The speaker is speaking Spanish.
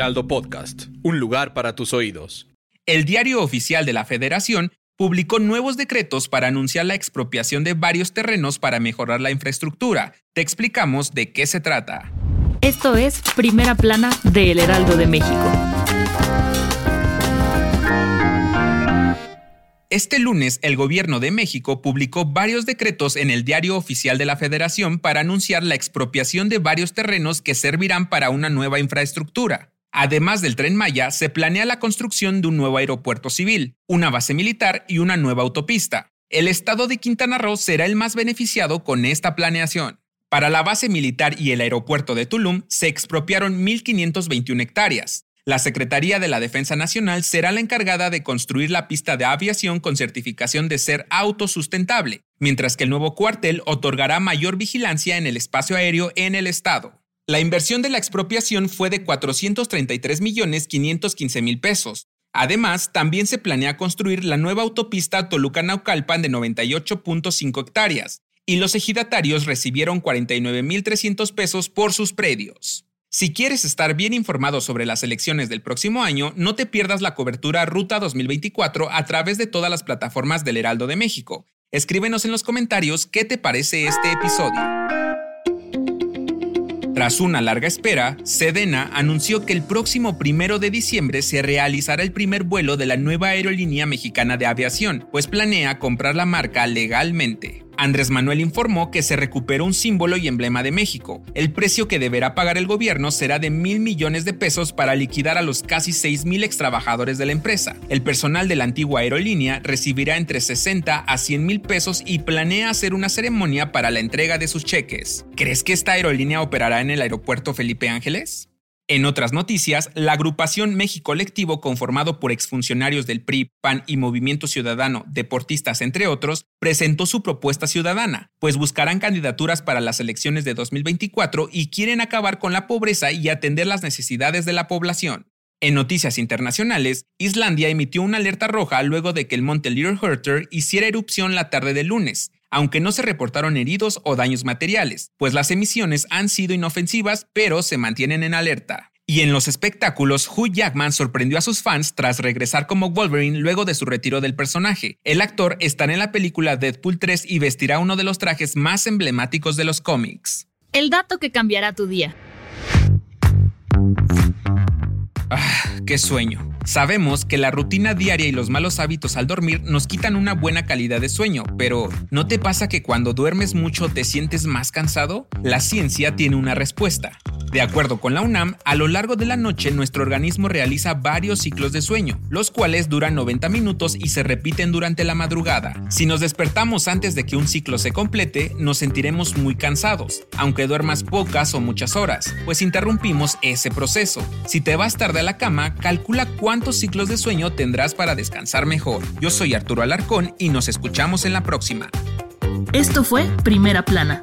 Heraldo Podcast, un lugar para tus oídos. El diario oficial de la Federación publicó nuevos decretos para anunciar la expropiación de varios terrenos para mejorar la infraestructura. Te explicamos de qué se trata. Esto es Primera Plana de El Heraldo de México. Este lunes, el gobierno de México publicó varios decretos en el diario oficial de la Federación para anunciar la expropiación de varios terrenos que servirán para una nueva infraestructura. Además del tren Maya, se planea la construcción de un nuevo aeropuerto civil, una base militar y una nueva autopista. El estado de Quintana Roo será el más beneficiado con esta planeación. Para la base militar y el aeropuerto de Tulum se expropiaron 1.521 hectáreas. La Secretaría de la Defensa Nacional será la encargada de construir la pista de aviación con certificación de ser autosustentable, mientras que el nuevo cuartel otorgará mayor vigilancia en el espacio aéreo en el estado. La inversión de la expropiación fue de 433 millones 515 mil pesos. Además, también se planea construir la nueva autopista Toluca-Naucalpan de 98.5 hectáreas, y los ejidatarios recibieron 49.300 pesos por sus predios. Si quieres estar bien informado sobre las elecciones del próximo año, no te pierdas la cobertura Ruta 2024 a través de todas las plataformas del Heraldo de México. Escríbenos en los comentarios qué te parece este episodio. Tras una larga espera, Sedena anunció que el próximo primero de diciembre se realizará el primer vuelo de la nueva aerolínea mexicana de aviación, pues planea comprar la marca legalmente. Andrés Manuel informó que se recuperó un símbolo y emblema de México. El precio que deberá pagar el gobierno será de mil millones de pesos para liquidar a los casi seis mil extrabajadores de la empresa. El personal de la antigua aerolínea recibirá entre 60 a 100 mil pesos y planea hacer una ceremonia para la entrega de sus cheques. ¿Crees que esta aerolínea operará en el aeropuerto Felipe Ángeles? En otras noticias, la agrupación México Colectivo, conformado por exfuncionarios del PRI, PAN y Movimiento Ciudadano, deportistas entre otros, presentó su propuesta ciudadana, pues buscarán candidaturas para las elecciones de 2024 y quieren acabar con la pobreza y atender las necesidades de la población. En noticias internacionales, Islandia emitió una alerta roja luego de que el monte Little Hurter hiciera erupción la tarde del lunes, aunque no se reportaron heridos o daños materiales, pues las emisiones han sido inofensivas pero se mantienen en alerta. Y en los espectáculos, Hugh Jackman sorprendió a sus fans tras regresar como Wolverine luego de su retiro del personaje. El actor estará en la película Deadpool 3 y vestirá uno de los trajes más emblemáticos de los cómics. El dato que cambiará tu día. Ah, qué sueño. Sabemos que la rutina diaria y los malos hábitos al dormir nos quitan una buena calidad de sueño, pero ¿no te pasa que cuando duermes mucho te sientes más cansado? La ciencia tiene una respuesta. De acuerdo con la UNAM, a lo largo de la noche nuestro organismo realiza varios ciclos de sueño, los cuales duran 90 minutos y se repiten durante la madrugada. Si nos despertamos antes de que un ciclo se complete, nos sentiremos muy cansados, aunque duermas pocas o muchas horas, pues interrumpimos ese proceso. Si te vas tarde a la cama, calcula cuántos ciclos de sueño tendrás para descansar mejor. Yo soy Arturo Alarcón y nos escuchamos en la próxima. Esto fue Primera Plana,